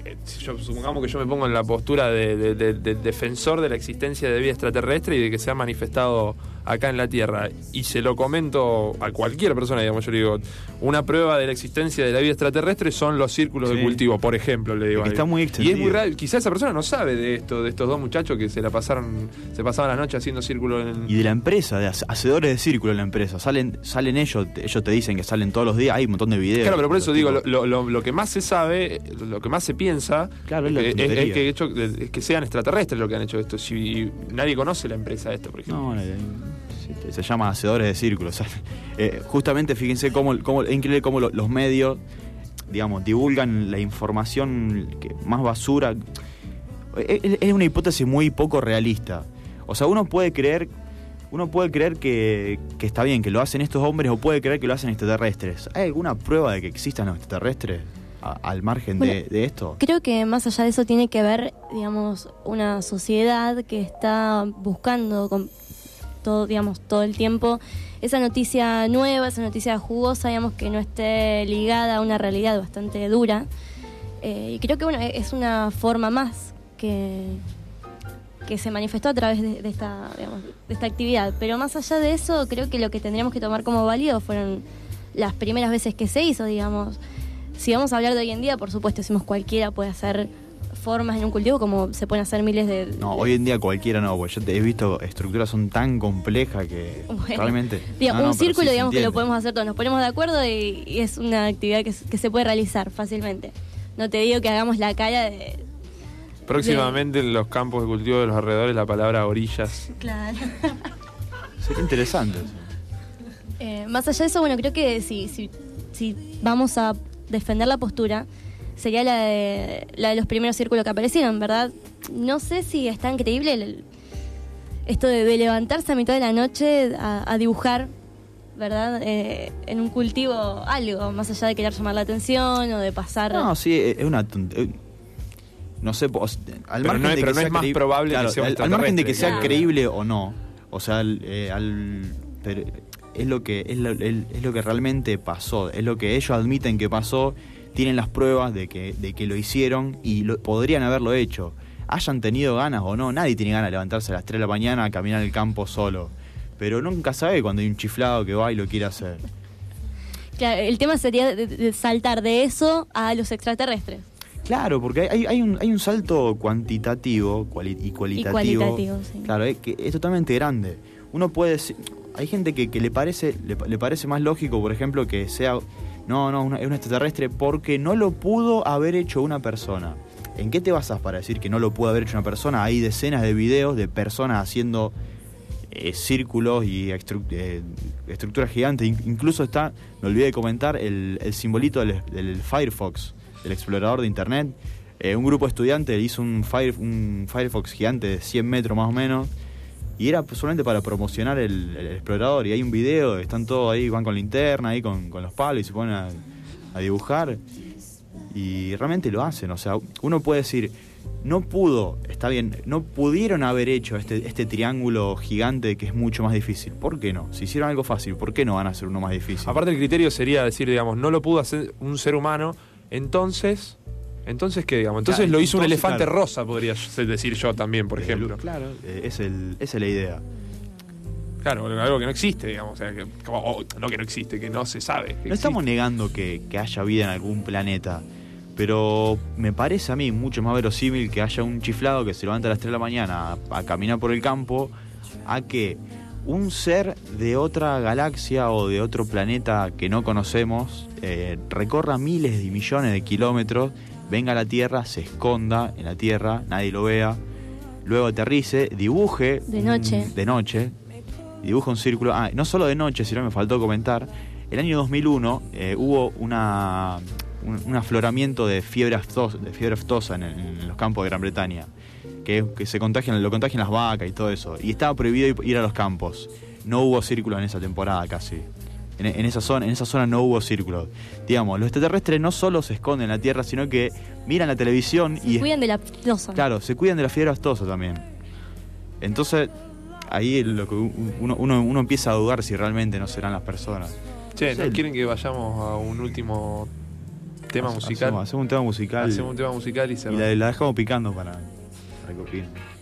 eh, yo, supongamos que yo me pongo en la postura de, de- de- de defensor de la existencia de vida extraterrestre y de que se ha manifestado acá en la Tierra, y se lo comento a cualquier persona, digamos, yo le digo, una prueba de la existencia de la vida extraterrestre son los círculos de cultivo, por ejemplo, le digo.
Está muy
Y es
extendido.
muy raro, quizás esa persona no sabe de esto, de estos dos muchachos que se la pasaron, se pasaban la noche haciendo círculos en...
Y de la empresa, de hace- hacedores de círculo en la empresa. Salen salen ellos, ellos te dicen que salen todos los días, hay un montón de videos.
Claro, pero por eso digo, lo, lo- que más se sabe, lo que más se piensa,
Claro, es
que- es, es que, hecho, es que sean extraterrestres lo que han hecho esto. Si nadie conoce la empresa esta, por ejemplo.
No, no, se, se llama hacedores de círculos. Eh, justamente fíjense cómo, cómo es increíble cómo lo- los medios, digamos, divulgan la información que más basura. Es, es- una hipótesis muy poco realista. O sea, uno puede creer, uno puede creer que, que está bien, que lo hacen estos hombres, o puede creer que lo hacen extraterrestres. ¿Hay alguna prueba de que existan los extraterrestres al margen de,
Bueno,
de esto?
Creo que más allá de eso tiene que ver, digamos, una sociedad que está buscando todo, digamos, todo el tiempo esa noticia nueva, esa noticia jugosa, digamos, que no esté ligada a una realidad bastante dura. Eh, y creo que bueno, es una forma más que, que se manifestó a través de, de esta, digamos, de esta actividad. Pero más allá de eso, creo que lo que tendríamos que tomar como válido fueron las primeras veces que se hizo, digamos. Si vamos a hablar de hoy en día, por supuesto, decimos cualquiera puede hacer formas en un cultivo como se pueden hacer miles de...
No, hoy en día cualquiera no, porque yo te he visto estructuras son tan complejas que
Bueno,
realmente.
Digamos,
No, no,
un círculo,
sí
digamos que lo podemos hacer todos. Nos ponemos de acuerdo y, y es una actividad que, se puede realizar fácilmente. No te digo que hagamos la cara de...
Próximamente en los campos de cultivo de los alrededores la palabra orillas.
Claro.
Sería interesante eso.
Eh, más allá de eso, bueno, creo que si, si, si vamos a defender la postura, sería la de, la de los primeros círculos que aparecieron, ¿verdad? No sé si es tan creíble el- esto de, de levantarse a mitad de la noche a, a dibujar, ¿verdad? Eh, en un cultivo algo, más allá de querer llamar la atención o de pasar...
No, sí, es una eh, No sé, al margen de que
no
sea
es más
creí-
probable que
claro,
sea un
al, al margen de que sea creíble o no, o sea, al- eh, al- pero es lo que es lo, el- es lo que realmente pasó, es lo que ellos admiten que pasó, tienen las pruebas de que de que lo hicieron y lo- podrían haberlo hecho. Hayan tenido ganas o no, nadie tiene ganas de levantarse a las 3 de la mañana a caminar el campo solo. Pero nunca sabe cuando hay un chiflado que va y lo quiere hacer.
Claro, el tema sería de, de saltar de eso a los extraterrestres.
Claro, porque hay, un, hay un salto cuantitativo cuali- y cualitativo.
cualitativo, sí.
Claro, es, que es totalmente grande. Uno puede decir- hay gente que, que le parece le, le parece más lógico, por ejemplo, que sea no, no, es un extraterrestre porque no lo pudo haber hecho una persona. ¿En qué te basas para decir que no lo pudo haber hecho una persona? Hay decenas de videos de personas haciendo eh, círculos y eh, estructuras gigantes. In- incluso está, me olvidé de comentar, el, simbolito del, Firefox, del explorador de Internet. Eh, un grupo de estudiantes hizo un, un Firefox gigante de 100 metros más o menos. Y era solamente para promocionar el, explorador. Y hay un video, están todos ahí, van con linterna, ahí con, con los palos y se ponen a,
a dibujar y realmente lo hacen. O sea, uno puede decir, no pudo, está bien, no pudieron haber hecho este, este triángulo gigante que es mucho más difícil. ¿Por qué no? Si hicieron algo fácil, ¿por qué no van a hacer uno más difícil?
Aparte el criterio sería decir, digamos, no lo pudo hacer un ser humano, entonces... Entonces, ¿qué digamos? Entonces
Claro,
lo hizo un elefante
claro.
rosa, podría decir yo también, por
Eh,
ejemplo.
Claro, eh, es el, esa es la idea.
Claro, algo que no existe, digamos. O sea, que, como- o no que no existe, que no se sabe.
No estamos negando que, que haya vida en algún planeta, pero me parece a mí mucho más verosímil que haya un chiflado que se levanta a las 3 de la mañana a, a caminar por el campo a que un ser de otra galaxia o de otro planeta que no conocemos eh, recorra miles y millones de kilómetros, venga a la Tierra, se esconda en la Tierra, nadie lo vea, luego aterrice, dibuje
De
un-
noche.
de noche, dibuja un círculo. Ah, no solo de noche, sino me faltó comentar. El año 2001 eh, hubo una, un, un afloramiento de fiebre aftosa, de fiebre aftosa en, el- en los campos de Gran Bretaña. Que, que se contagian, lo contagian las vacas y todo eso. Y estaba prohibido ir- a los campos. No hubo círculos en esa temporada casi. En, en esa zona, en esa zona no hubo círculos. Digamos, los extraterrestres no solo se esconden en la Tierra, sino que miran la televisión y
Se cuidan de la aftosa.
Claro, se cuidan de la fiebre aftosa también. Entonces, ahí lo que uno, uno, uno empieza a dudar si realmente no serán las personas.
Che, ¿no quieren que vayamos a un último tema musical?
Hacemos, hacemos un tema musical
Hacemos un tema musical y
y
cerramos.
la, la dejamos picando para, para que opinen.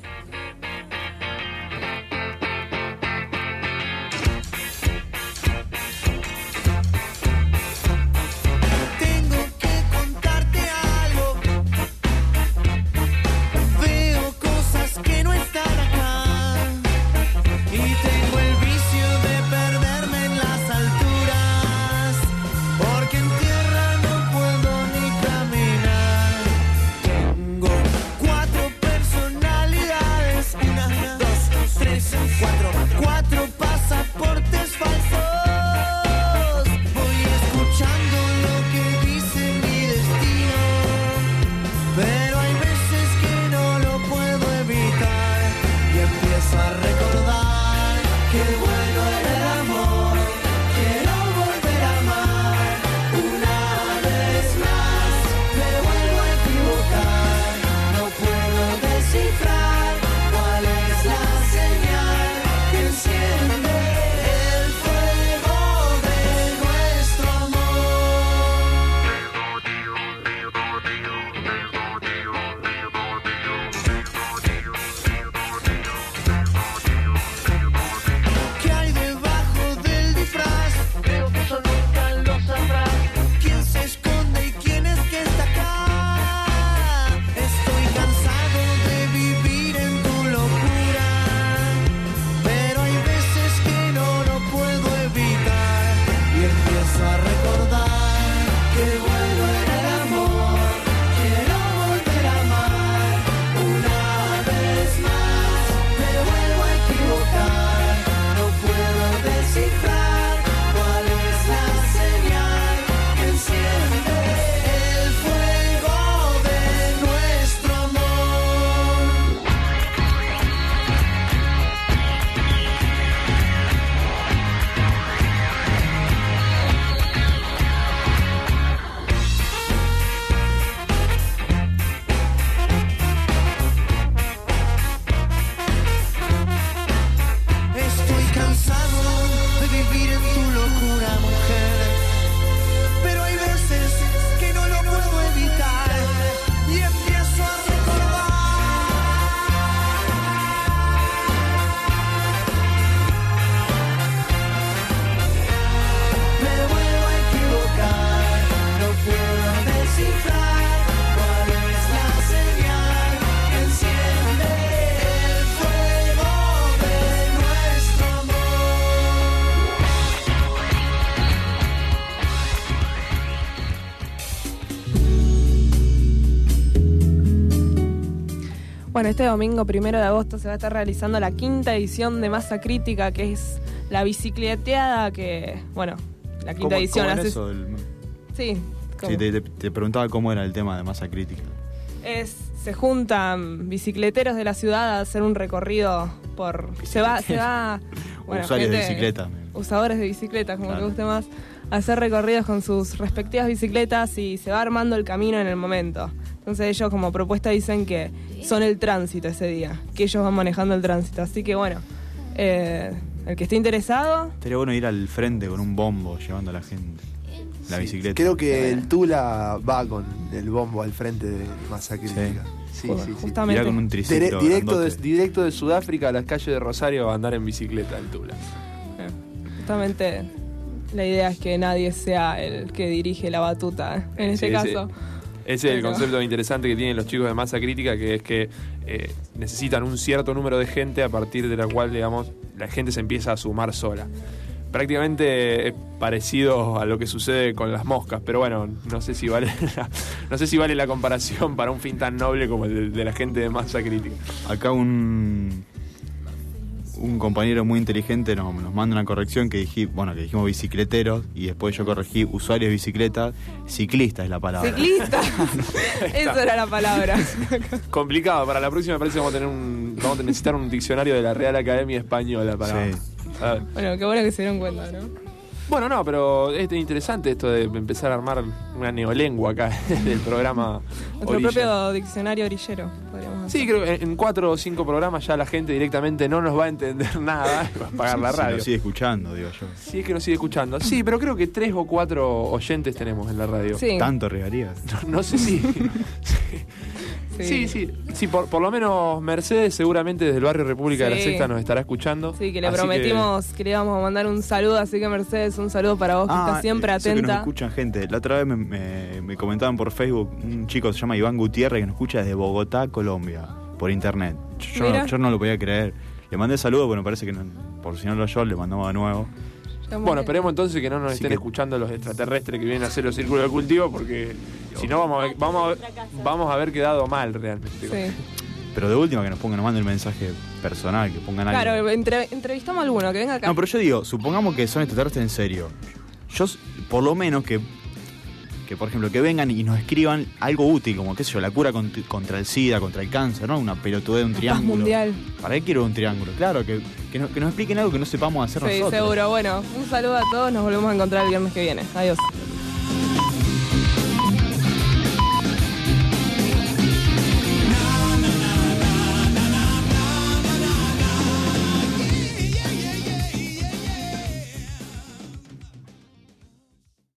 Bueno,
este domingo primero de agosto se va a estar realizando la quinta edición de Masa Crítica, que es la bicicleteada que, bueno, la quinta
¿Cómo-
edición
cómo era
hace-
eso del-
Sí,
Sí, te, te- te preguntaba cómo era el tema de masa crítica.
es, se juntan bicicleteros de la ciudad a hacer un recorrido por. Se va, se va. bueno,
Usuarios de bicicleta.
usadores de bicicletas, como
Claro.
te guste más, hacer recorridos con sus respectivas bicicletas y se va armando el camino en el momento. Entonces ellos como propuesta dicen que son el tránsito ese día, que ellos van manejando el tránsito. Así que bueno, eh, el que esté interesado,
Estaría bueno ir al frente con un bombo llevando a la gente. La bicicleta.
Creo que el Tula va con el bombo al frente de Masa Crítica. Sí, sí, sí.
justamente...
Irá con un triciclo.
Dire- directo, de,
grandote.
directo de Sudáfrica a las calles de Rosario a andar en bicicleta el Tula.
Eh, Justamente la idea es que nadie sea el que dirige la batuta en este
Sí, sí. Ese es el concepto interesante que tienen los chicos de masa crítica, que es que eh, necesitan un cierto número de gente a partir de la cual, digamos, la gente se empieza a sumar sola. Prácticamente es parecido a lo que sucede con las moscas, pero bueno, no sé si vale la, no sé si vale la comparación para un fin tan noble como el de, de la gente de masa crítica.
Acá un un compañero muy inteligente nos, nos manda una corrección que dije, bueno, que dijimos bicicleteros y después yo corregí usuarios de bicicletas, ciclista es la palabra.
Ciclista. Eso era la palabra.
Complicado, para la próxima me parece que vamos a tener un, vamos a necesitar un diccionario de la Real Academia Española para.
Sí.
a ver.
bueno, qué bueno que se dieron cuenta, ¿no?
Bueno, no, pero es interesante esto de empezar a armar una neolengua acá del programa.
Nuestro
Orilla.
propio diccionario orillero, podríamos
Sí, creo que en cuatro o cinco programas ya la gente directamente no nos va a entender nada va a apagar la
Si
radio.
nos sigue escuchando, digo yo.
Sí, es que nos sigue escuchando. Sí, pero creo que tres o cuatro oyentes tenemos en la radio.
Sí,
¿Tanto regarías?
No, no sé si. Sí, sí, sí, por, por lo menos Mercedes seguramente desde el barrio República de la. Sexta nos estará escuchando.
Sí, que le
Así
prometimos que... le íbamos a mandar un saludo, así que Mercedes, un saludo para vos, que estás siempre
Ah, sé que nos
atenta.
escuchan gente. La otra vez me, me- me comentaban por Facebook un chico se llama Iván Gutiérrez que nos escucha desde Bogotá, Colombia, por internet. Yo, no, yo no lo podía creer. Le mandé saludo, pero me parece que no- por si no lo oyó, le mandamos de nuevo.
Estamos
Bueno, esperemos entonces que no nos
Así
estén
que-
escuchando los extraterrestres que vienen a hacer los círculos de cultivo, porque si no vamos a, ver- vamos, a, vamos a haber quedado mal realmente.
Sí.
Pero de última que nos pongan, nos manden un mensaje personal, que pongan algo.
Claro, entre- entrevistamos a alguno, que venga acá.
No, pero yo digo, supongamos que son extraterrestres en serio. Yo, por lo menos que, que, por ejemplo, que vengan y nos escriban algo útil, como, qué sé yo, la cura cont- contra el SIDA, contra el cáncer, ¿no? Una pelotudez de un triángulo.
mundial.
¿Para qué quiero un triángulo? Claro, que, que, nos, que nos expliquen algo que no sepamos hacer
Sí,
nosotros.
seguro. Bueno, un saludo a todos, nos volvemos a encontrar el viernes que viene. Adiós.